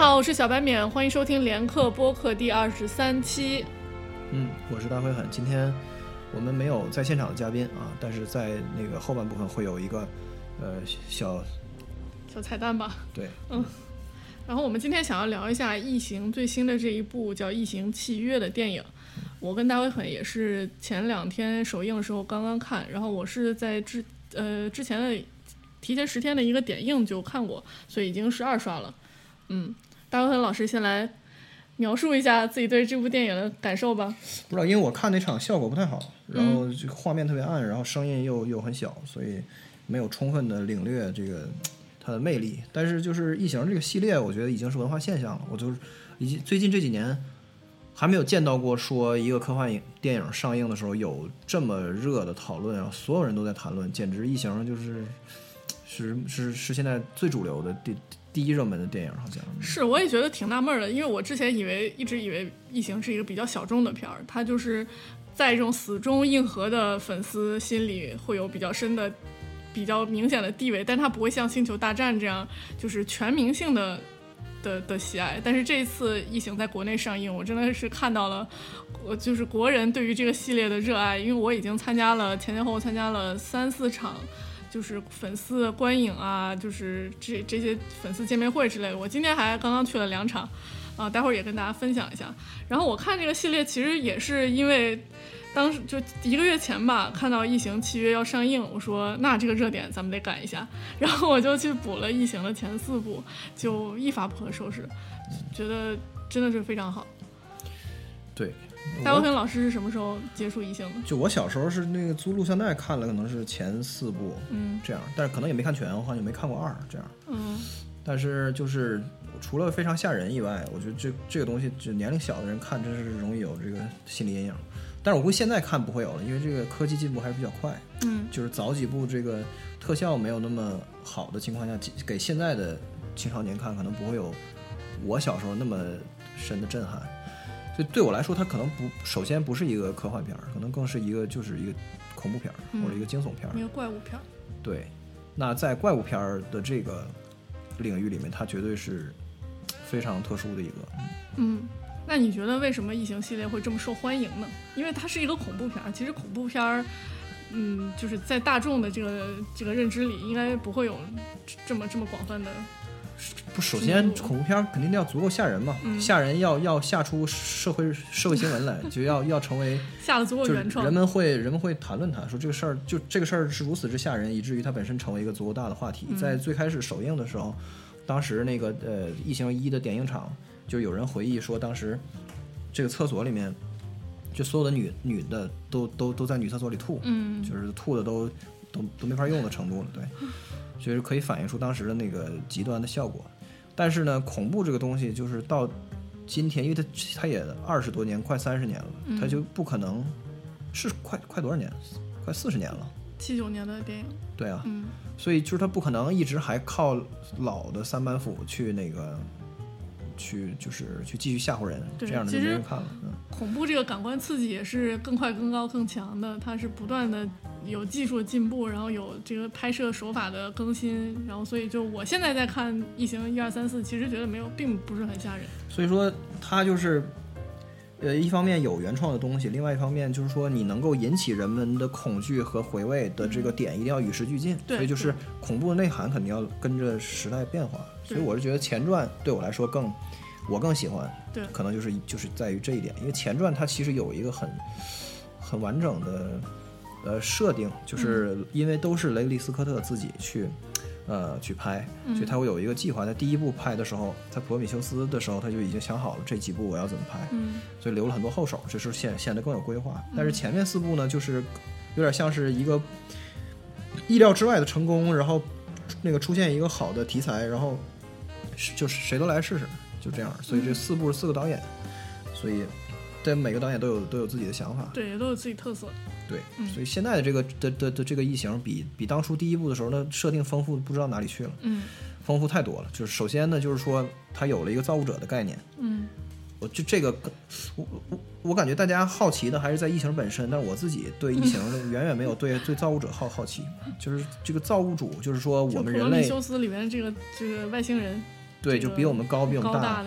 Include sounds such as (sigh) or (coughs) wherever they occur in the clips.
好，我是小白免，欢迎收听连客播客第二十三期。嗯，我是大灰狠。今天我们没有在现场的嘉宾啊，但是在那个后半部分会有一个呃小小彩蛋吧。对，嗯。然后我们今天想要聊一下《异形》最新的这一部叫《异形契约》的电影。我跟大灰狠也是前两天首映的时候刚刚看，然后我是在之呃之前的提前十天的一个点映就看过，所以已经是二刷了。嗯，大灰狠老师先来描述一下自己对这部电影的感受吧。不知道，因为我看那场效果不太好，然后这个画面特别暗，然后声音又又很小，所以没有充分的领略这个它的魅力。但是就是《异形》这个系列，我觉得已经是文化现象了。我就是以及最近这几年还没有见到过说一个科幻影电影上映的时候有这么热的讨论，然后所有人都在谈论，简直《异形》就是是是是现在最主流的第第一热门的电影，好像是。我也觉得挺纳闷的，因为我之前以为一直以为《异形》是一个比较小众的片儿，它就是在这种死忠硬核的粉丝心里会有比较深的、比较明显的地位，但它不会像《星球大战》这样就是全民性的的的喜爱。但是这一次《异形》在国内上映，我真的是看到了，我就是国人对于这个系列的热爱，因为我已经参加了前前后后参加了三四场。就是粉丝观影啊，就是这这些粉丝见面会之类的。我今天还刚刚去了两场，啊，待会儿也跟大家分享一下。然后我看这个系列其实也是因为，当时就一个月前吧，看到《异形契约》要上映，我说那这个热点咱们得赶一下，(laughs) 然后我就去补了《异形》的前四部，就一发不可收拾，觉得真的是非常好。对。大卫芬老师是什么时候接触异性的？就我小时候是那个租录像带看了，可能是前四部，嗯，这样，但是可能也没看全，我好像也没看过二这样，嗯，但是就是除了非常吓人以外，我觉得这这个东西就年龄小的人看真是容易有这个心理阴影。但是我估计现在看不会有了，因为这个科技进步还是比较快，嗯，就是早几部这个特效没有那么好的情况下，给现在的青少年看可能不会有我小时候那么深的震撼。就对我来说，它可能不首先不是一个科幻片儿，可能更是一个就是一个恐怖片儿或者一个惊悚片儿，一个怪物片儿。对，那在怪物片儿的这个领域里面，它绝对是非常特殊的一个。嗯，那你觉得为什么异形系列会这么受欢迎呢？因为它是一个恐怖片儿，其实恐怖片儿，嗯，就是在大众的这个这个认知里，应该不会有这么这么广泛的。不，首先恐怖片肯定要足够吓人嘛，吓人要要吓出社会社会新闻来，(laughs) 就要要成为吓得足够原创，人们会人们会谈论它，说这个事儿就这个事儿是如此之吓人，以至于它本身成为一个足够大的话题。在最开始首映的时候，当时那个呃《异形一》的点映场，就有人回忆说，当时这个厕所里面，就所有的女女的都都都在女厕所里吐，嗯，就是吐的都都都没法用的程度了，对。其实可以反映出当时的那个极端的效果，但是呢，恐怖这个东西就是到今天，因为它它也二十多年，快三十年了，它就不可能是快快多少年，快四十年了，七九年的电影，对啊，嗯，所以就是它不可能一直还靠老的三板斧去那个去就是去继续吓唬人，这样的就没人看了。恐怖这个感官刺激也是更快、更高、更强的，它是不断的。有技术进步，然后有这个拍摄手法的更新，然后所以就我现在在看《异形》一二三四，其实觉得没有，并不是很吓人。所以说，它就是，呃，一方面有原创的东西，另外一方面就是说，你能够引起人们的恐惧和回味的这个点，一定要与时俱进。所以就是恐怖的内涵肯定要跟着时代变化。所以我是觉得前传对我来说更，我更喜欢。对，可能就是就是在于这一点，因为前传它其实有一个很很完整的。呃，设定就是因为都是雷利斯科特自己去，呃，去拍，所以他会有一个计划。在第一部拍的时候，在普罗米修斯的时候，他就已经想好了这几部我要怎么拍，所以留了很多后手，这是显显得更有规划。但是前面四部呢，就是有点像是一个意料之外的成功，然后那个出现一个好的题材，然后就是谁都来试试，就这样。所以这四部是四个导演，所以对每个导演都有都有自己的想法，对，都有自己特色。对，所以现在的这个的的的这个异形比比当初第一部的时候，那设定丰富不知道哪里去了，嗯，丰富太多了。就是首先呢，就是说它有了一个造物者的概念，嗯，我就这个，我我我感觉大家好奇的还是在异形本身，但是我自己对异形 (laughs) 远远没有对对造物者好好奇，就是这个造物主，就是说我们人类，修斯里面这个这个外星人，对，就比我们高，比我们大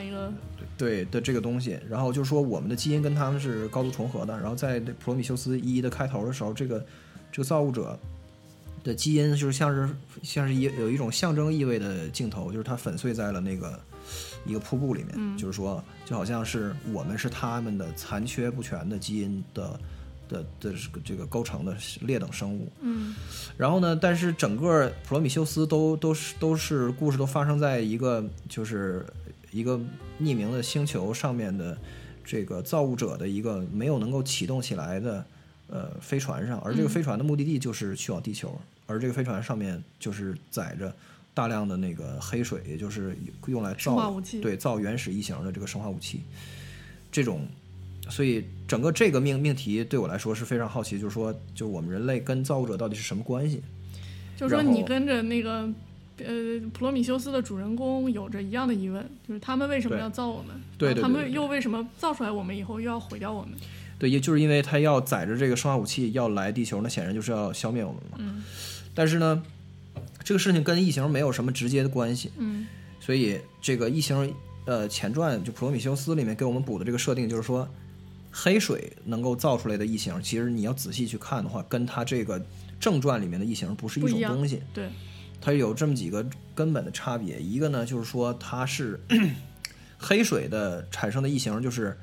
对的这个东西，然后就说我们的基因跟他们是高度重合的。然后在普罗米修斯一的开头的时候，这个这个造物者的基因就是像是像是一有一种象征意味的镜头，就是它粉碎在了那个一个瀑布里面，就是说就好像是我们是他们的残缺不全的基因的的的这个构成的劣等生物。嗯然后呢，但是整个普罗米修斯都都是都是故事都发生在一个就是一个匿名的星球上面的这个造物者的一个没有能够启动起来的呃飞船上，而这个飞船的目的地就是去往地球，而这个飞船上面就是载着大量的那个黑水，也就是用来造对造原始异形的这个生化武器，这种。所以整个这个命命题对我来说是非常好奇，就是说，就我们人类跟造物者到底是什么关系？就是说你跟着那个呃普罗米修斯的主人公有着一样的疑问，就是他们为什么要造我们？对他们又为什么造出来我们以后又要毁掉我们？对，也就是因为他要载着这个生化武器要来地球，那显然就是要消灭我们嘛。嗯但是呢，这个事情跟异形没有什么直接的关系，嗯所以这个异形呃前传就普罗米修斯里面给我们补的这个设定，就是说黑水能够造出来的异形，其实你要仔细去看的话，跟它这个正传里面的异形不是一种东西。对，它有这么几个根本的差别，一个呢就是说它是 (clears throat) 黑水的产生的异形，就是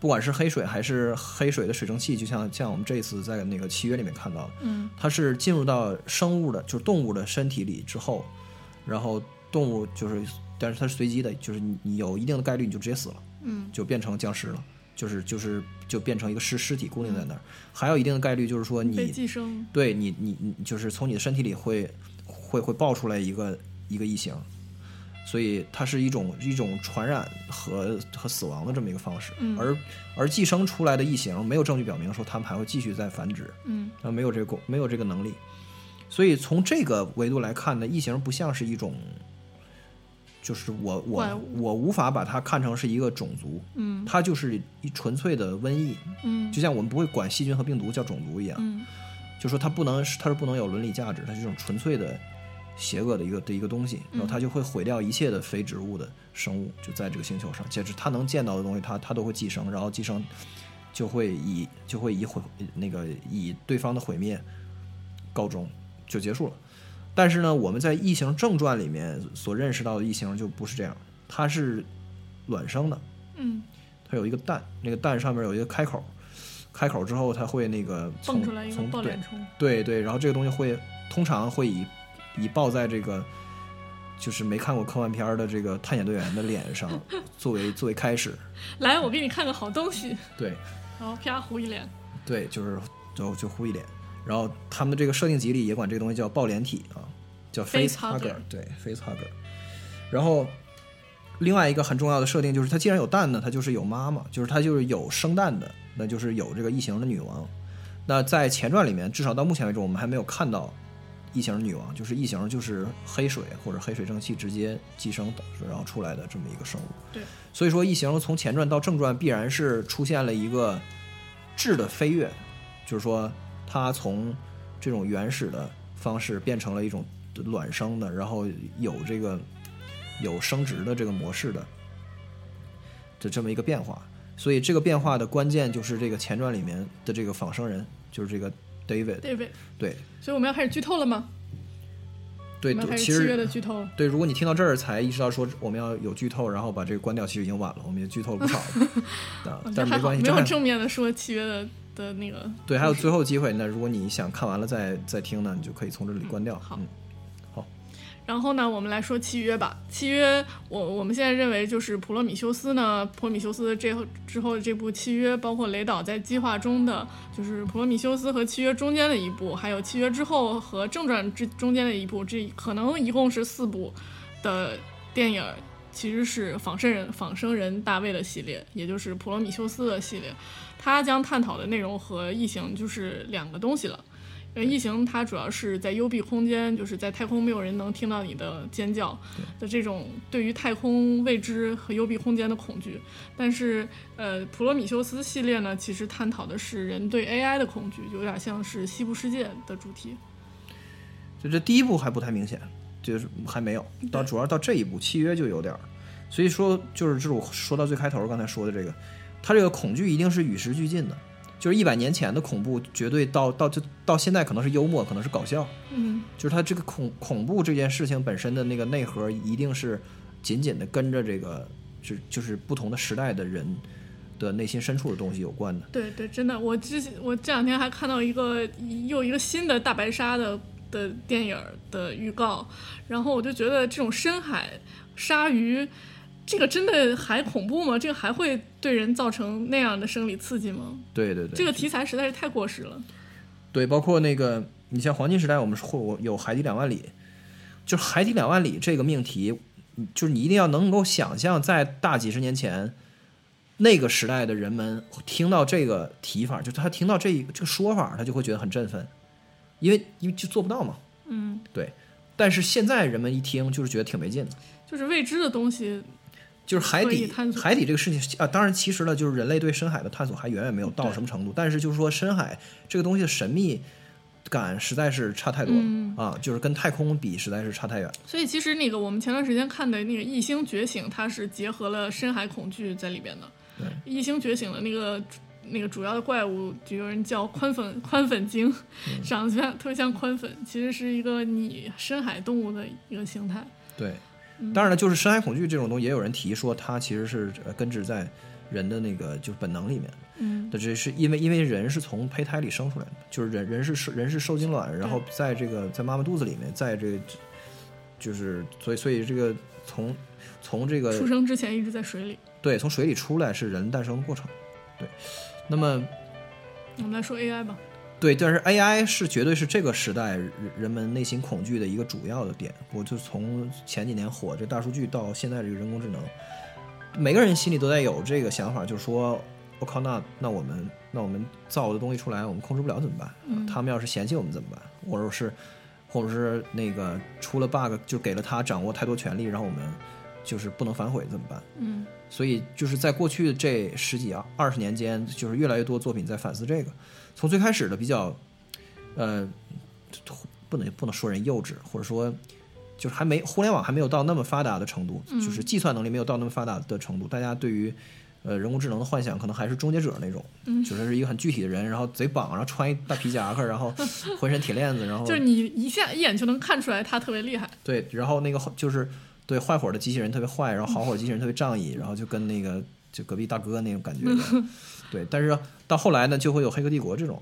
不管是黑水还是黑水的水蒸气，就像像我们这次在那个契约里面看到的，嗯。它是进入到生物的，就是动物的身体里之后，然后动物就是，但是它是随机的，就是你你有一定的概率你就直接死了，嗯。就变成僵尸了，就是就是就变成一个尸尸体固定在那儿，还有一定的概率就是说被你寄生，对你你你就是从你的身体里会会会爆出来一个一个异形，所以它是一种一种传染和和死亡的这么一个方式，嗯。而而寄生出来的异形没有证据表明说它们还会继续再繁殖，嗯。它没有这个功没有这个能力，所以从这个维度来看呢，异形不像是一种。就是我我我无法把它看成是一个种族，嗯。它就是一纯粹的瘟疫，嗯。就像我们不会管细菌和病毒叫种族一样，嗯。就说它不能它是不能有伦理价值，它是一种纯粹的邪恶的一个的一个东西，然后它就会毁掉一切的非植物的生物，就在这个星球上，就是它能见到的东西，它它都会寄生，然后寄生就会以就会以毁那个以对方的毁灭告终，就结束了。但是呢，我们在《异形正传》里面所认识到的异形就不是这样，它是卵生的，嗯。它有一个蛋，那个蛋上面有一个开口，开口之后它会那个从蹦出来一个从对抱脸虫，对对，然后这个东西会通常会以以抱在这个就是没看过科幻片儿的这个探险队员的脸上 (laughs) 作为作为开始，来，我给你看个好东西，对。然后啪糊一脸，对，就是就就糊一脸，然后他们的这个设定集里也管这个东西叫抱脸体啊，叫 Face hugger，hugger 对 face hugger，然后。另外一个很重要的设定就是，它既然有蛋呢，它就是有妈妈，就是它就是有生蛋的，那就是有这个异形的女王。那在前传里面，至少到目前为止，我们还没有看到异形女王，就是异形就是黑水或者黑水蒸气直接寄生的然后出来的这么一个生物。对，所以说异形从前传到正传必然是出现了一个质的飞跃，就是说它从这种原始的方式变成了一种卵生的，然后有这个有生殖的这个模式的的这么一个变化。所以这个变化的关键就是这个前传里面的这个仿生人，就是这个 David。David？对所以我们要开始剧透了吗？对对，其始七月的实剧透。对，如果你听到这儿才意识到说我们要有剧透，然后把这个关掉，其实已经晚了，我们也剧透了不少了。(laughs) 啊但是没关系，没有正面的说契约的的那个。对，还有最后机会。那如果你想看完了再再听呢，你就可以从这里关掉。好嗯，然后呢，我们来说契约吧。契约，我我们现在认为就是普罗米修斯呢，普罗米修斯这后之后的这部契约，包括雷导在计划中的，就是普罗米修斯和契约中间的一部，还有契约之后和正传之中间的一部，这可能一共是四部的电影，其实是仿生人仿生人大卫的系列，也就是普罗米修斯的系列。它将探讨的内容和异形就是两个东西了。因为异形它主要是在幽闭空间，就是在太空没有人能听到你的尖叫的这种对于太空未知和幽闭空间的恐惧。但是，呃，普罗米修斯系列呢，其实探讨的是人对 AI 的恐惧，有点像是西部世界的主题。就这第一部还不太明显，就是还没有到，主要到这一步契约就有点儿。所以说，就是这是我说到最开头刚才说的这个，他这个恐惧一定是与时俱进的，就是一百年前的恐怖绝对到到就到现在可能是幽默，可能是搞笑，嗯就是它这个恐恐怖这件事情本身的那个内核一定是紧紧的跟着这个就就是不同的时代的人的内心深处的东西有关的。对对，真的，我之前我这两天还看到一个又一个新的大白鲨的的电影的预告，然后我就觉得这种深海鲨鱼，这个真的还恐怖吗？这个还会对人造成那样的生理刺激吗？对对对，这个题材实在是太过时了。对，包括那个你像黄金时代，我们会有有海底两万里，就是海底两万里这个命题，嗯就是你一定要能够想象，在大几十年前。那个时代的人们听到这个提法，就他听到这一这个说法，他就会觉得很振奋，因为因为就做不到嘛。嗯，对。但是现在人们一听，就是觉得挺没劲的。就是未知的东西，就是海底海底这个事情啊，当然其实呢，就是人类对深海的探索还远远没有到什么程度。但是就是说，深海这个东西的神秘感实在是差太多了、嗯啊，就是跟太空比实在是差太远。所以其实那个我们前段时间看的那个《异星觉醒》，它是结合了深海恐惧在里边的。对，异星觉醒的那个那个主要的怪物，就有人叫宽粉宽粉鲸，嗯长得像特别像宽粉，其实是一个拟深海动物的一个形态。对，嗯当然了，就是深海恐惧这种东西，也有人提说它其实是呃根植在人的那个就是本能里面。嗯的，这是因为因为人是从胚胎里生出来的，就是人人是受人是受精卵，然后在这个在妈妈肚子里面，在这个就是所以所以这个从从这个出生之前一直在水里。对从水里出来是人诞生的过程，对，那么我们来说 AI 吧。对，但是 AI 是绝对是这个时代人人们内心恐惧的一个主要的点。我就从前几年火这大数据到现在这个人工智能，每个人心里都在有这个想法，就是说，我靠，那那我们那我们造的东西出来，我们控制不了怎么办？嗯他们要是嫌弃我们怎么办？或者是或者是那个出了 bug 就给了他掌握太多权利，然后我们就是不能反悔怎么办？嗯所以就是在过去这十几二十年间，就是越来越多作品在反思这个。从最开始的比较，呃，不能不能说人幼稚，或者说就是还没互联网还没有到那么发达的程度，嗯就是计算能力没有到那么发达的程度，大家对于呃人工智能的幻想可能还是终结者那种，嗯就是是一个很具体的人，然后贼绑，然后穿一大皮夹克，然后 (laughs) 浑身铁链子，然后就是你一下一眼就能看出来他特别厉害。对，然后那个就是对坏火的机器人特别坏，然后好火机器人特别仗义，然后就跟那个就隔壁大哥那种感觉。(laughs) 对，但是到后来呢，就会有黑客帝国这种，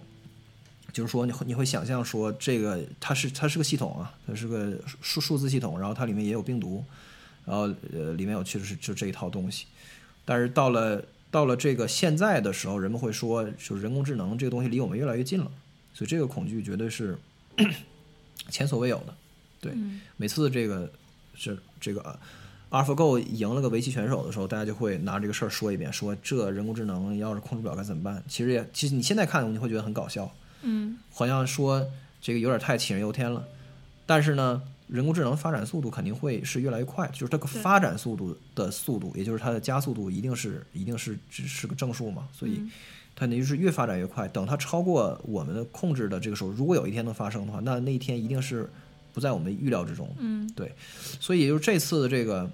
就是说你会你会想象说这个它是它是个系统啊，它是个数数字系统，然后它里面也有病毒，然后呃里面有确实是就这一套东西，但是到了到了这个现在的时候，人们会说就是人工智能这个东西离我们越来越近了，所以这个恐惧绝对是 (coughs) 前所未有的。对，嗯每次这个是这个呃 AlphaGo 赢了个围棋选手的时候，大家就会拿这个事儿说一遍，说这人工智能要是控制不了该怎么办？其实也其实你现在看你会觉得很搞笑，嗯好像说这个有点太杞人忧天了。但是呢，人工智能发展速度肯定会是越来越快，就是这个发展速度的速度，也就是它的加速度一定是一定是只是个正数嘛，所以嗯它那就是越发展越快。等它超过我们的控制的这个时候，如果有一天能发生的话，那那一天一定是不在我们预料之中。嗯对所以也就是这次的这个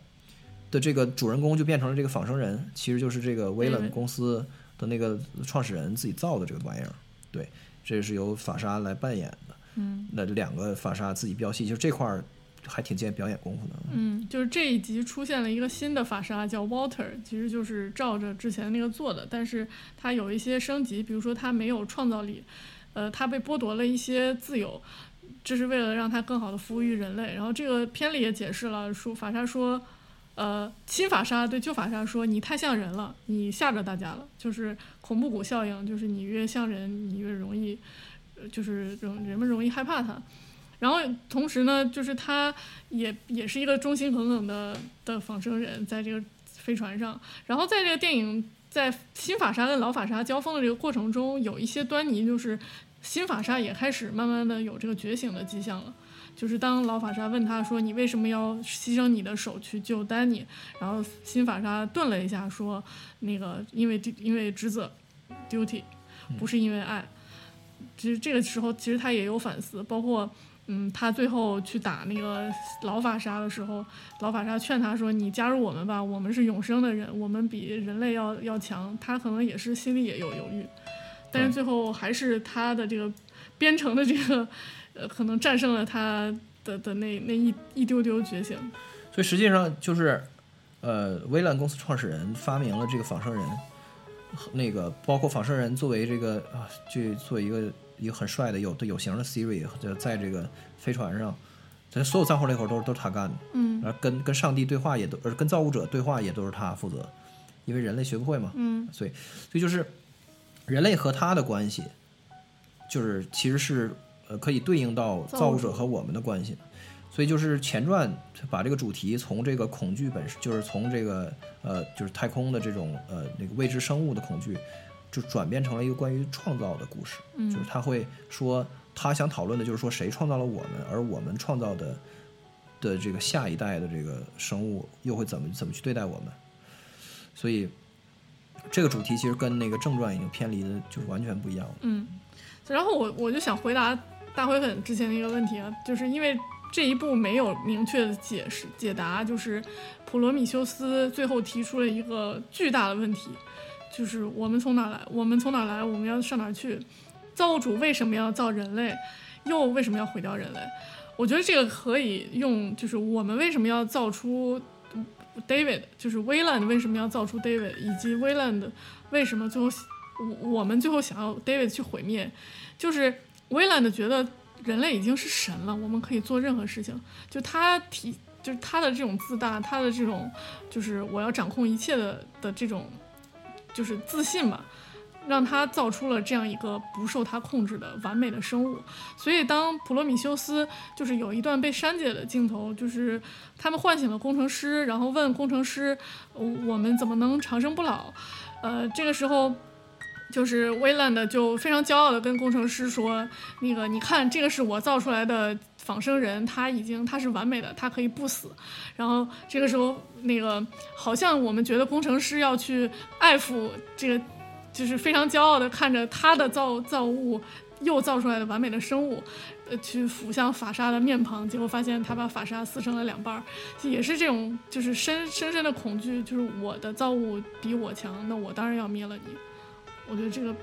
的这个主人公就变成了这个仿生人，其实就是这个威冷对公司的那个创始人自己造的这个玩意儿。对，这是由法沙来扮演的。嗯那两个法沙自己飙戏，就这块儿还挺见表演功夫的。嗯，就是这一集出现了一个新的法沙叫 Walter，其实就是照着之前那个做的，但是它有一些升级，比如说它没有创造力，呃，它被剥夺了一些自由，这是为了让它更好的服务于人类。然后这个片里也解释了，说法沙说。呃，新法沙对旧法沙说：“你太像人了，你吓着大家了。就是恐怖谷效应，就是你越像人，你越容易，就是人人们容易害怕他。然后同时呢，就是他也也是一个忠心耿耿的的仿生人，在这个飞船上。然后在这个电影在新法沙跟老法沙交锋的这个过程中，有一些端倪，就是新法沙也开始慢慢的有这个觉醒的迹象了。就是当老法沙问他说：“你为什么要牺牲你的手去救丹尼？”然后新法沙顿了一下，说：“那个因为因为职责，duty，不是因为爱。”其实这个时候，其实他也有反思，包括嗯，他最后去打那个老法沙的时候，老法沙劝他说：“你加入我们吧，我们是永生的人，我们比人类要要强。”他可能也是心里也有犹豫，但是最后还是他的这个编程的这个呃，可能战胜了他的的那那一一丢丢觉醒。所以实际上就是，呃，微软公司创始人发明了这个仿生人，那个包括仿生人作为这个啊，就作为一个一个很帅的有的有型的 Siri，就在这个飞船上，这所有脏活累活都是都是他干的，嗯。然后跟跟上帝对话也都，呃，跟造物者对话也都是他负责，因为人类学不会嘛，嗯。所以所以就是人类和他的关系，就是其实是呃可以对应到造物者和我们的关系。所以就是前传把这个主题从这个恐惧本身，就是从这个呃就是太空的这种呃那个未知生物的恐惧，就转变成了一个关于创造的故事。嗯就是他会说他想讨论的就是说谁创造了我们，而我们创造的的这个下一代的这个生物又会怎么怎么去对待我们。所以这个主题其实跟那个正传已经偏离的就是完全不一样了。嗯，然后我我就想回答大灰粉之前的一个问题啊，就是因为这一步没有明确的解释解答，就是普罗米修斯最后提出了一个巨大的问题，就是我们从哪来？我们从哪来？我们要上哪去？造物主为什么要造人类？又为什么要毁掉人类？我觉得这个可以用，就是我们为什么要造出 David，就是 Wayland 为什么要造出 David，以及 Wayland 为什么最后我我们最后想要 David 去毁灭，就是 Wayland 觉得人类已经是神了，我们可以做任何事情。就他提，就是他的这种自大，他的这种就是我要掌控一切的的这种就是自信吧。让他造出了这样一个不受他控制的完美的生物，所以当普罗米修斯就是有一段被删减的镜头，就是他们唤醒了工程师，然后问工程师，我们怎么能长生不老？呃，这个时候。就是威兰的就非常骄傲的跟工程师说：“那个，你看，这个是我造出来的仿生人，他已经他是完美的，他可以不死。”然后这个时候，那个好像我们觉得工程师要去爱抚这个，就是非常骄傲的看着他的造造物又造出来的完美的生物，呃，去俯向法沙的面庞，结果发现他把法沙撕成了两半儿，也是这种就是深深深的恐惧，就是我的造物比我强，那我当然要灭了你。我觉得这个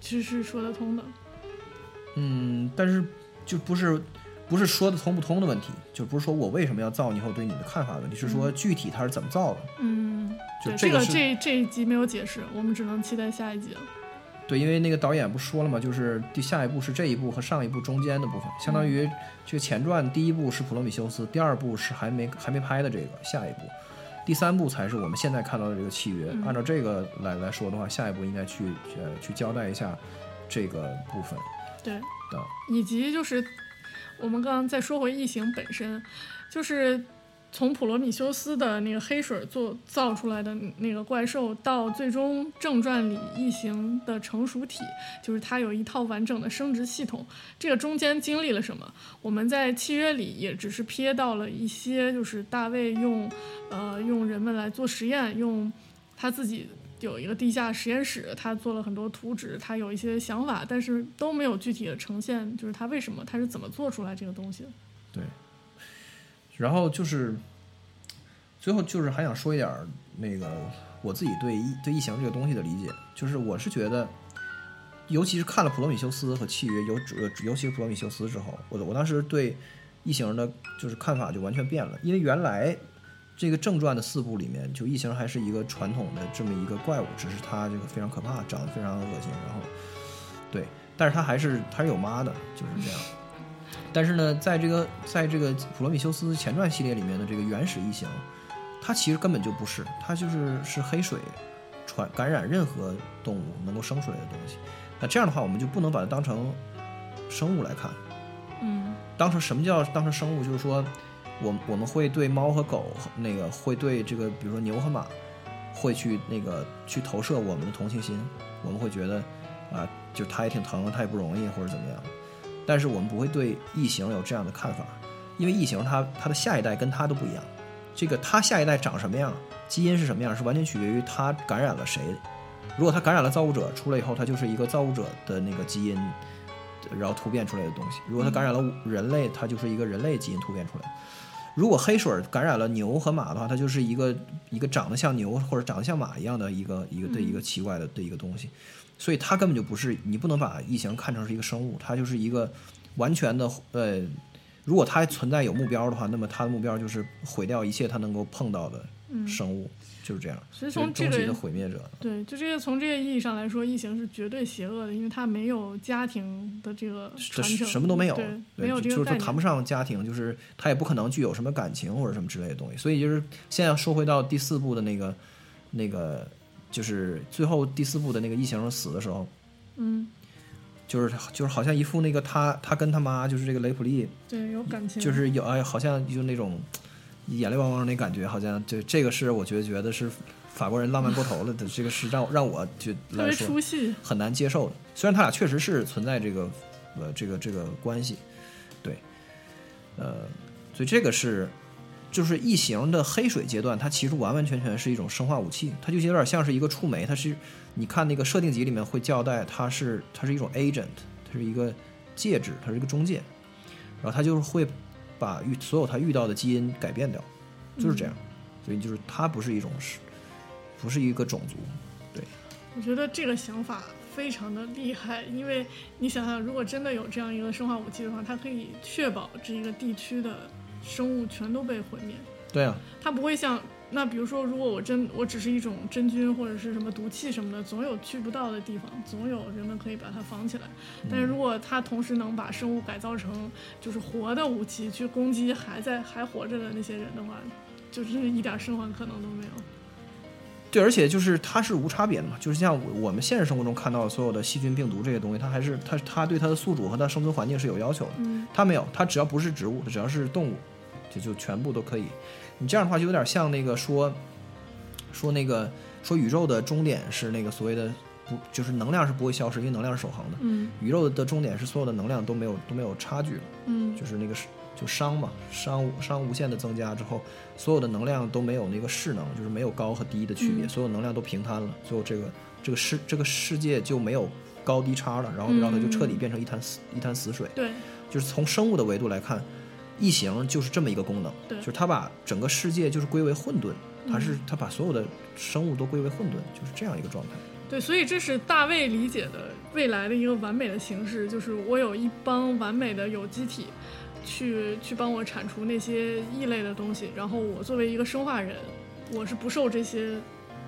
其实是说得通的。嗯，但是就不是不是说的通不通的问题，就不是说我为什么要造你和我对你的看法的问题，是说具体他是怎么造的。嗯，对，就这个这个这这一集没有解释，我们只能期待下一集了。对，因为那个导演不说了嘛，就是第下一部是这一部和上一部中间的部分，相当于这个前传第一部是普罗米修斯，第二部是还没还没拍的这个下一部，第三步才是我们现在看到的这个契约。嗯按照这个来来说的话，下一步应该去呃去交代一下这个部分对，的。以及就是我们刚刚再说回异形本身，就是从普罗米修斯的那个黑水做造出来的那个怪兽，到最终正传里异形的成熟体，就是它有一套完整的生殖系统。这个中间经历了什么？我们在契约里也只是瞥到了一些，就是大卫用呃用人们来做实验，用他自己有一个地下实验室，他做了很多图纸，他有一些想法，但是都没有具体的呈现，就是他为什么，他是怎么做出来这个东西的。对，然后就是最后就是还想说一点那个我自己对异对异形这个东西的理解，就是我是觉得，尤其是看了《普罗米修斯》和《契约》，尤呃尤其是《普罗米修斯》之后，我我当时对异形的就是看法就完全变了，因为原来。这个正传的四部里面，就异形还是一个传统的这么一个怪物，只是它这个非常可怕，长得非常恶心，然后对，但是它还是它是有妈的，就是这样。但是呢，在这个在这个普罗米修斯前传系列里面的这个原始异形，它其实根本就不是，它就是是黑水传感染任何动物能够生出来的东西。那这样的话，我们就不能把它当成生物来看。嗯当成什么叫当成生物？就是说，我我们会对猫和狗，那个会对这个，比如说牛和马，会去那个去投射我们的同情心。我们会觉得啊，就它也挺疼，它也不容易，或者怎么样。但是我们不会对异形有这样的看法，因为异形它它的下一代跟它都不一样。这个它下一代长什么样，基因是什么样，是完全取决于它感染了谁。如果它感染了造物者，出来以后，它就是一个造物者的那个基因然后突变出来的东西。如果它感染了人类，它就是一个人类基因突变出来。如果黑水感染了牛和马的话，它就是一个一个长得像牛或者长得像马一样的一个一个的一个奇怪的的一个东西，所以它根本就不是你不能把异形看成是一个生物，它就是一个完全的呃，如果它存在有目标的话，那么它的目标就是毁掉一切它能够碰到的生物，就是这样。所以从这个终极的毁灭者，对，就这个从这个意义上来说，异形是绝对邪恶的，因为它没有家庭的这个这传承，什么都没有，对，没有这就是个概念。它谈不上家庭，就是它也不可能具有什么感情或者什么之类的东西。所以就是现在说回到第四部的那个那个，就是最后第四部的那个异形死的时候，嗯，就是就是好像一副那个他他跟他妈就是这个雷普利，对，有感情，就是有哎，好像就那种眼泪汪汪那感觉，好像就这个是我觉得觉得是法国人浪漫过头了的，这个是让让我就来说。很难接受的。虽然他俩确实是存在这个呃这个这个关系，对，呃，所以这个是就是异形的黑水阶段，它其实完完全全是一种生化武器，它就有点像是一个触媒，它是你看那个设定集里面会交代它是它是一种 agent，它是一个介质，它是一个中介，然后它就是会把遇所有他遇到的基因改变掉，就是这样，所以就是它不是一种是不是一个种族，对。我觉得这个想法非常的厉害，因为你想想，如果真的有这样一个生化武器的话，它可以确保这一个地区的生物全都被毁灭。对啊，它不会像那比如说，如果我真我只是一种真菌或者是什么毒气什么的，总有去不到的地方，总有人们可以把它防起来。但是如果它同时能把生物改造成就是活的武器去攻击还在还活着的那些人的话，就是 (laughs) 一点生还可能都没有。对，而且就是它是无差别的嘛，就是像我我们现实生活中看到的所有的细菌、病毒这些东西，它还是它它对它的宿主和它生存环境是有要求的。嗯它没有，它只要不是植物，只要是动物，就就全部都可以。你这样的话就有点像那个说说那个说宇宙的终点是那个所谓的不就是能量是不会消失，因为能量是守恒的。嗯宇宙的终点是所有的能量都没有都没有差距了。嗯就是那个是就熵嘛，熵无熵无限的增加之后，所有的能量都没有那个势能，就是没有高和低的区别，嗯所有能量都平摊了，最后这个这个世这个世界就没有高低差了，然后让它就彻底变成一滩死一滩死水。对就是从生物的维度来看，异形就是这么一个功能，对就是它把整个世界就是归为混沌，它是嗯它把所有的生物都归为混沌，就是这样一个状态。对，所以这是大卫理解的未来的一个完美的形式，就是我有一帮完美的有机体，去去帮我铲除那些异类的东西，然后我作为一个生化人，我是不受这些，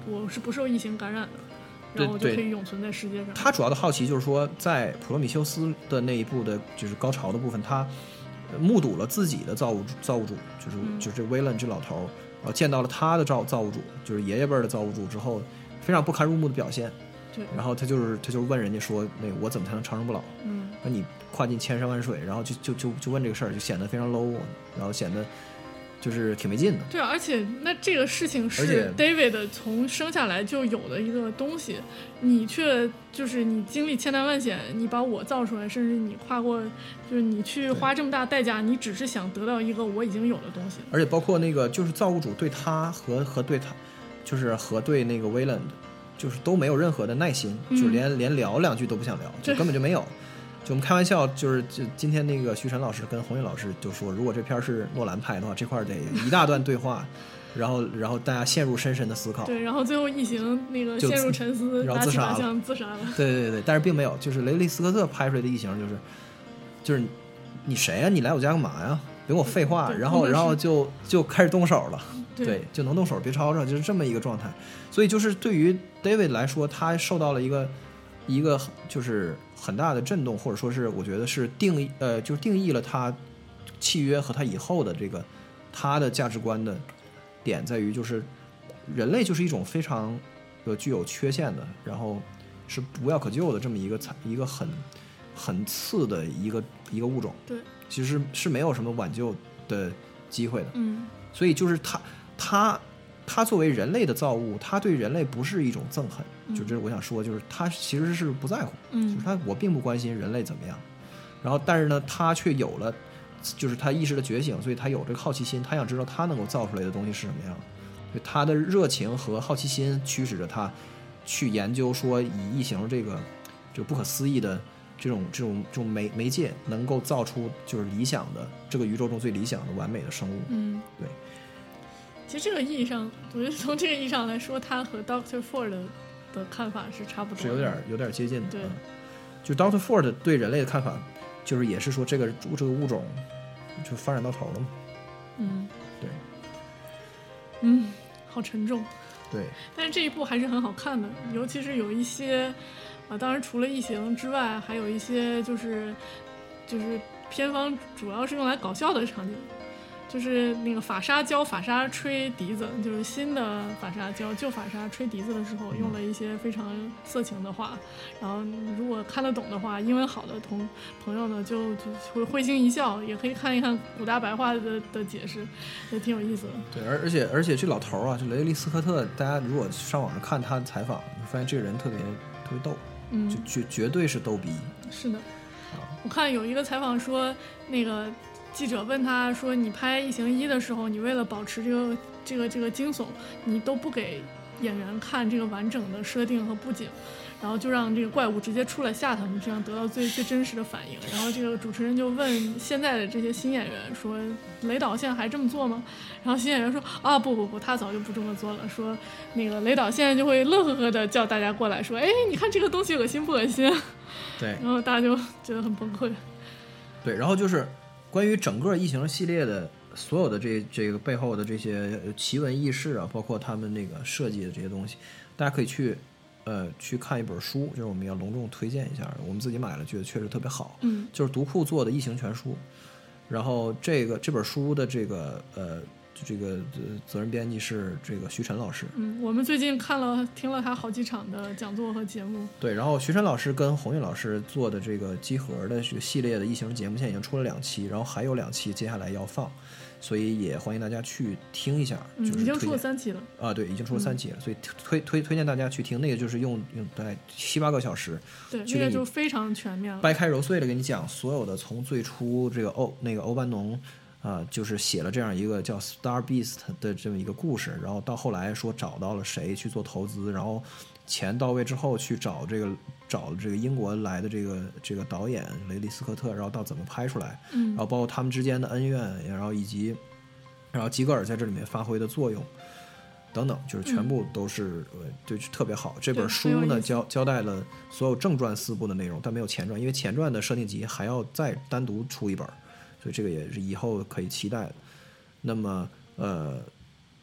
我是不受异形感染的，然后我就可以永存在世界上。他主要的好奇就是说，在普罗米修斯的那一部的，就是高潮的部分，他呃目睹了自己的造物主，造物主就是、嗯就是威伦这老头儿，然后见到了他的造造物主，就是爷爷辈儿的造物主之后，非常不堪入目的表现。对，然后他就是他就问人家说，那个我怎么才能长生不老？嗯，那你跨进千山万水，然后就就就就问这个事儿，就显得非常 low，然后显得就是挺没劲的。对啊，而且那这个事情是 David 从生下来就有的一个东西，你却就是你经历千难万险，你把我造出来，甚至你跨过，就是你去花这么大代价，你只是想得到一个我已经有的东西。而且包括那个就是造物主对他和和对他，就是和对那个 Wayland，，就是都没有任何的耐心，嗯就连连聊两句都不想聊，就根本就没有。就我们开玩笑，就是就今天那个徐晨老师跟红运老师就说，如果这片儿是诺兰拍的话，这块儿得一大段对话，然后然后大家陷入深深的思考。对，然后最后异形那个陷入沉思，然后自杀了枪自杀了。对对对，但是并没有，就是雷利斯科特拍出来的异形就是，就是你谁呀、你来我家干嘛呀？别跟我废话，然后然后就就开始动手了。对对，就能动手，别吵吵，就是这么一个状态。所以就是对于 David 来说，他受到了一个一个就是很大的震动，或者说是我觉得是定义呃，就是定义了他契约和他以后的这个他的价值观的点在于，就是人类就是一种非常呃具有缺陷的，然后是无药可救的这么一个残一个很很次的一个一个物种。对，其实是没有什么挽救的机会的。嗯，所以就是他他他作为人类的造物，他对人类不是一种憎恨，嗯就这是我想说，就是他其实是不在乎，就嗯是他我并不关心人类怎么样，然后但是呢，他却有了，就是他意识的觉醒，所以他有这个好奇心，他想知道他能够造出来的东西是什么样的，所以他的热情和好奇心驱使着他去研究说以异形这个就不可思议的这种这种这种媒媒介能够造出就是理想的这个宇宙中最理想的完美的生物。嗯，对。其实这个意义上，我觉得从这个意义上来说，他和 Doctor Ford 的看法是差不多，是有点有点接近的。对嗯就 Doctor Ford 对人类的看法，就是也是说这个这个物种就发展到头了嘛。嗯，对嗯，好沉重。对，但是这一部还是很好看的，尤其是有一些，啊，当然除了异形之外，还有一些就是就是片方主要是用来搞笑的场景，就是那个法沙教法沙吹笛子，就是新的法沙教旧法沙吹笛子的时候，用了一些非常色情的话，然后如果看得懂的话，英文好的同朋友呢就就会会心一笑，也可以看一看古大白话的的解释，也挺有意思的。对，而而且而且这老头儿啊，就雷利斯科特，大家如果上网上看他的采访，你发现这个人特别特别逗，嗯就，绝绝对是逗逼。是的啊，我看有一个采访说，那个记者问他说：“你拍《异形一》的时候，你为了保持这个这个这个惊悚，你都不给演员看这个完整的设定和布景，然后就让这个怪物直接出来吓他们，这样得到最最真实的反应。”然后这个主持人就问现在的这些新演员说：“雷导现在还这么做吗？”然后新演员说：“啊，不不不，他早就不这么做了。说那个雷导现在就会乐呵呵的叫大家过来说：‘哎，你看这个东西恶心不恶心？’对然后大家就觉得很崩溃。对，然后就是关于整个异形系列的所有的这这个背后的这些呃奇闻异事啊，包括他们那个设计的这些东西，大家可以去呃去看一本书，就是我们要隆重推荐一下，我们自己买了，觉得确实特别好。嗯就是读库做的《异形全书》，然后这个这本书的这个呃这个呃责任编辑是这个徐晨老师，嗯，我们最近看了听了他好几场的讲座和节目。对，然后徐晨老师跟红运老师做的这个集合的这个系列的异形节目，现在已经出了两期，然后还有两期接下来要放，所以也欢迎大家去听一下，嗯，就是已经出了三期了。啊，对，已经出了三期了，所以推推推荐大家去听，那个就是用用大概七八个小时，对，那个就非常全面了。掰开揉碎了给你讲所有的，从最初这个欧那个欧班农啊、就是写了这样一个叫 Star Beast 的这么一个故事，然后到后来说找到了谁去做投资，然后钱到位之后去找这个找这个英国来的这个这个导演雷利斯科特，然后到怎么拍出来，嗯然后包括他们之间的恩怨，然后以及然后吉格尔在这里面发挥的作用。等等，就是全部都是，呃，就是特别好。这本书呢，交交代了所有正传四部的内容，但没有前传，因为前传的设定集还要再单独出一本儿，所以这个也是以后可以期待的。那么，呃，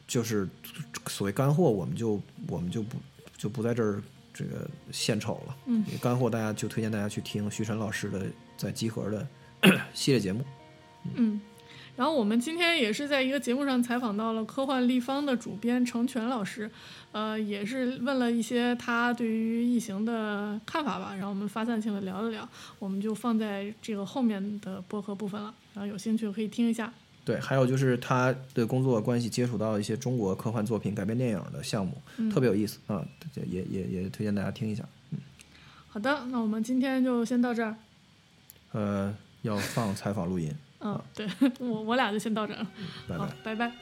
就是所谓干货，我们就我们就不就不在这儿这个献丑了。嗯，干货大家就推荐大家去听徐晨老师的在集合的 (coughs) 系列节目。嗯，然后我们今天也是在一个节目上采访到了科幻立方的主编程泉老师，呃，也是问了一些他对于异形的看法吧，然后我们发散性的聊了聊，我们就放在这个后面的播客部分了，然后有兴趣可以听一下。对，还有就是他的工作关系接触到一些中国科幻作品改编电影的项目，嗯特别有意思啊，也也也推荐大家听一下。嗯好的，那我们今天就先到这儿。呃，要放采访录音，嗯，对 (laughs) 我我俩就先到这儿了。好拜拜。，拜拜。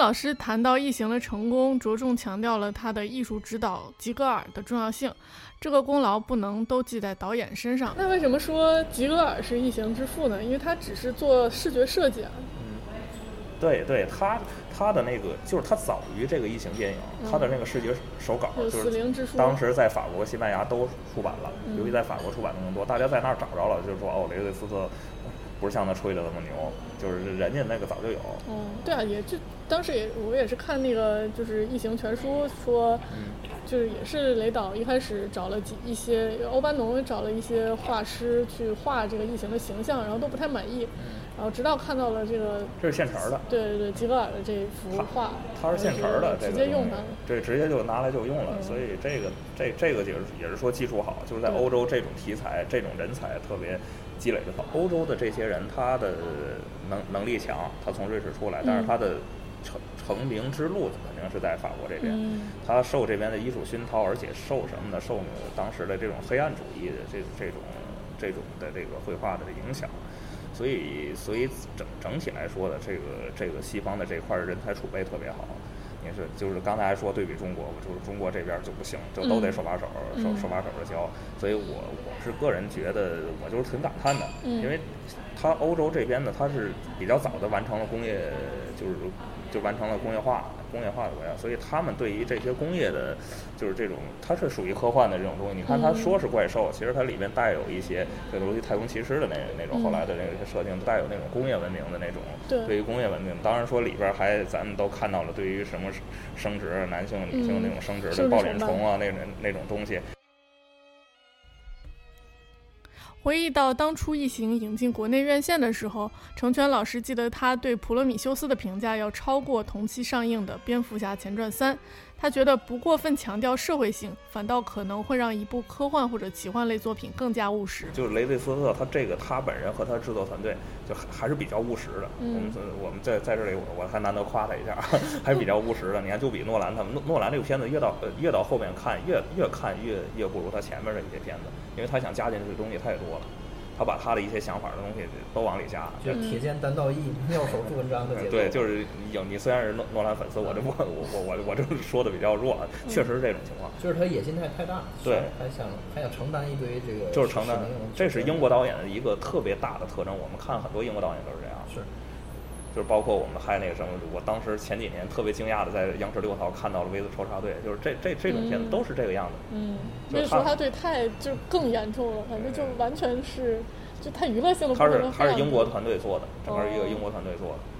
老师谈到《异形》的成功，着重强调了他的艺术指导吉格尔的重要性。这个功劳不能都记在导演身上。那为什么说吉格尔是异形之父呢？因为他只是做视觉设计啊。嗯对对，他他的那个就是他早于这个异形电影，他的那个视觉手稿就是灵之书。当时在法国、西班牙都出版了，嗯尤其在法国出版的更多，大家在那儿找着了，就是说哦，雷雷斯特不是像他吹的那么牛，就是人家那个早就有。嗯，对啊，也就当时也我也是看那个就是《异形全书》说，就是也是雷导一开始找了几一些欧班农找了一些画师去画这个异形的形象，然后都不太满意，然后直到看到了这个这是现成的，对对对吉格尔的这幅画，它是现成的，这直接用它了。这直接就拿来就用了，嗯所以这个这这个也是也是说技术好，就是在欧洲这种题材、这种人才特别积累的好。欧洲的这些人，他的能能力强，他从瑞士出来，但是嗯他的成成名之路肯定是在法国这边。嗯他受这边的艺术熏陶，而且受什么呢？受当时的这种黑暗主义的这这种这种的这个绘画的影响，所以所以整整体来说的这个这个西方的这块儿人才储备特别好。也是，就是刚才说对比中国，就是中国这边就不行，就都得手把手、手嗯手把手的教。所以我我是个人觉得，我就是挺感叹的，嗯因为它欧洲这边呢，它是比较早的完成了工业，就是就完成了工业化工业化的国家，所以他们对于这些工业的，就是这种它是属于科幻的这种东西。你看他嗯说是怪兽，其实它里面带有一些，比如说太空骑士的那那种嗯后来的那个设定，带有那种工业文明的那种。对对于工业文明，当然说里边还咱们都看到了对于什么生殖男性女性嗯那种生殖生殖的抱脸虫啊那那那种东西。回忆到当初《异形》引进国内院线的时候，成全老师记得他对《普罗米修斯》的评价要超过同期上映的《蝙蝠侠前传三》。他觉得不过分强调社会性，反倒可能会让一部科幻或者奇幻类作品更加务实。就是雷利斯特，他这个他本人和他制作团队就还还是比较务实的。嗯我们我们在在这里我我还难得夸他一下，(laughs) 还是比较务实的。你看，就比诺兰他们，诺诺兰这个片子越到呃越到后面看，越越看越越不如他前面的一些片子，因为他想加进去的东西太多了，他把他的一些想法的东西都往里加。就铁剑担道义，妙手著文章的节奏。对，就是有你虽然是诺诺兰粉丝，我这不我我我我这说的比较弱，确实是这种情况。就是他野心太太大，对还想还想承担一堆这个，就是承担，这是英国导演的一个特别大的特征。我们看很多英国导演都是这样，是就是包括我们拍那个什么，我当时前几年特别惊讶的在央视六套看到了《威斯抽查队》，就是这这这种片子嗯都是这个样子。嗯，就是他那个时候他对太就更严重了，反正就完全是就太娱乐性的部他是他是英国团队做的，整个一个哦英国团队做的。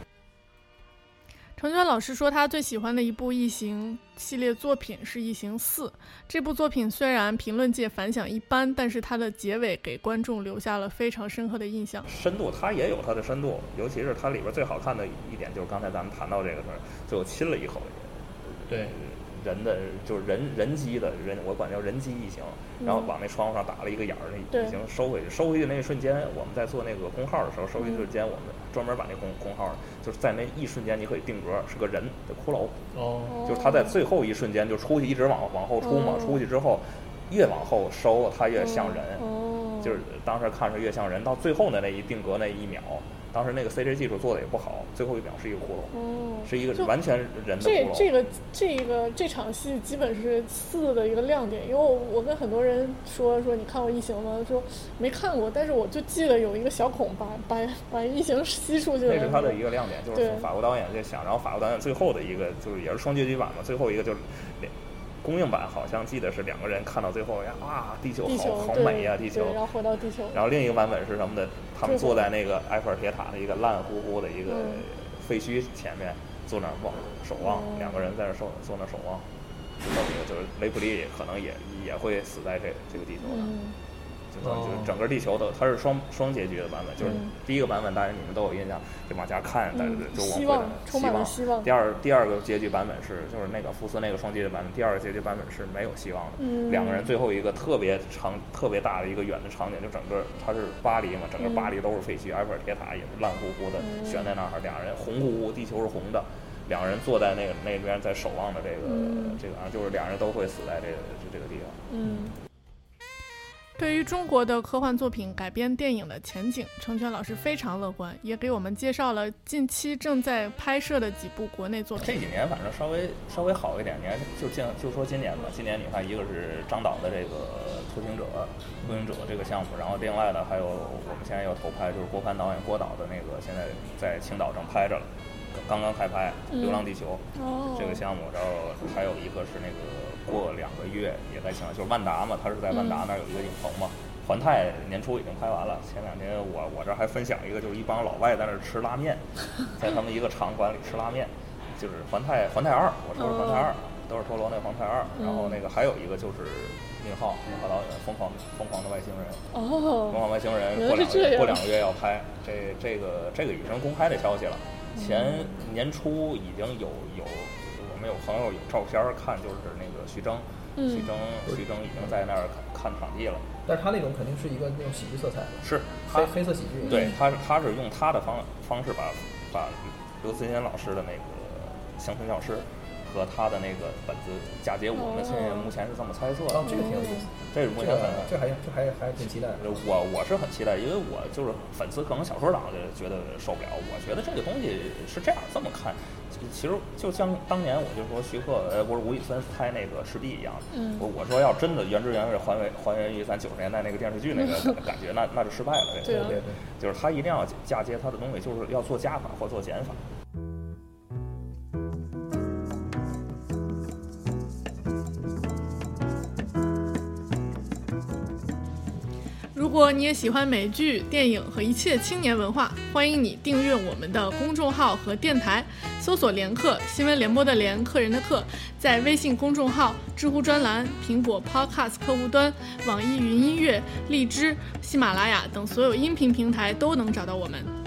程娟老师说，他最喜欢的一部《异形》系列作品是《异形四》。这部作品虽然评论界反响一般，但是它的结尾给观众留下了非常深刻的印象。深度，它也有它的深度，尤其是它里边最好看的一点就是刚才咱们谈到这个事儿，最后亲了一口对，人的，就是人人机的人，我管叫人机异形，然后嗯往那窗户上打了一个眼儿，那对。异形收回去，收回去那一瞬间，我们在做那个工号的时候，收回去嗯瞬间，我们专门把那工工号，就是在那一瞬间你可以定格，是个人的骷髅，哦，就是他在最后一瞬间就出去，一直往往后出嘛，哦出去之后越往后收，他越像人，哦，就是当时看着越像人，到最后的那一定格那一秒，当时那个 CG 技术做的也不好，最后一秒是一个窟窿，哦，是一个完全人的窟窿。这这个这个这场戏基本是四的一个亮点，因为我我跟很多人说说你看过异形吗？说没看过，但是我就记得有一个小孔把把把异形吸出去了。那是他的一个亮点，就是对法国导演在想，然后法国导演最后的一个就是也是双结局版嘛，最后一个就是两公映版好像记得是两个人看到最后呀啊，地球好好美呀、地球，然后回到地球。然后另一个版本是什么的？他们坐在那个埃菲尔铁塔的一个烂乎乎的一个嗯废墟前面，坐那儿望守望，哦两个人在那儿守坐那儿守望。就到底就是雷普利可能也也会死在这这个地球上，嗯就等于就是哦。整个地球都它是双双结局的版本，就是嗯。第一个版本大家你们都有印象，就往下看，但是嗯就往回希望的充满了希望第二第二个结局版本是就是那个福斯那个双结局版本，第二个结局版本是没有希望的。嗯。两个人最后一个特别长、特别大的一个远的场景，就整个它是巴黎嘛，整个嗯巴黎都是废墟，埃菲尔铁塔也是烂乎乎的嗯。悬在那儿，两人红乎乎，地球是红的，两个人坐在那个那边在守望的这个、嗯。这个啊，就是两人都会死在这个这个地方。嗯。对于中国的科幻作品改编电影的前景，成全老师非常乐观，也给我们介绍了近期正在拍摄的几部国内作品。这几年反正稍微稍微好一点，你看就今就说今年吧，今年你看一个是张导的这个《偷行者》《偷行者》这个项目，然后另外的还有我们现在要投拍，就是郭帆导演郭导的那个，现在在青岛正拍着了，刚刚开拍《流浪地球》嗯，这个项目，然后还有一个是那个过两个月也在想，就是万达嘛，他是在万达那儿有一个影棚嘛。环太年初已经拍完了，前两天我我这还分享一个，就是一帮老外在那儿吃拉面，(laughs) 在他们一个场馆里吃拉面，就是环太环太二，我说是环太二，都是陀螺那环太二，然后那个还有一个就是宁浩宁浩导演疯狂疯狂的外星人，疯哦，狂外星人过两个月过两个月要拍，这这个这个已经公开的消息了。前年初已经有有我们有朋友有照片儿看，就是那个徐峥，嗯徐峥徐峥已经在那儿看看场地了。但是他那种肯定是一个那种喜剧色彩的，是黑黑色喜剧。对，他是他是用他的方方式把把刘慈欣老师的那个乡村教师和他的那个本子嫁接，我们现在目前是这么猜测的。哦，这个挺有意思，这是目前很这还这还还挺期待。我我是很期待，因为我就是粉丝，可能小说党就觉得受不了。我觉得这个东西是这样这么看，其实就像当年我就说徐克呃不是吴宇森拍那个《赤壁》一样，嗯，我我说要真的原汁原味还原还原于咱九十年代那个电视剧那个感 (laughs) 觉，那那就失败了。对对对，就是他一定要嫁接他的东西，就是要做加法或做减法。如果你也喜欢美剧、电影和一切青年文化，欢迎你订阅我们的公众号和电台，搜索“连客新闻联播”的连客人的客，在微信公众号、知乎专栏、苹果 Podcast 客户端、网易云音乐、荔枝、喜马拉雅等所有音频平台都能找到我们。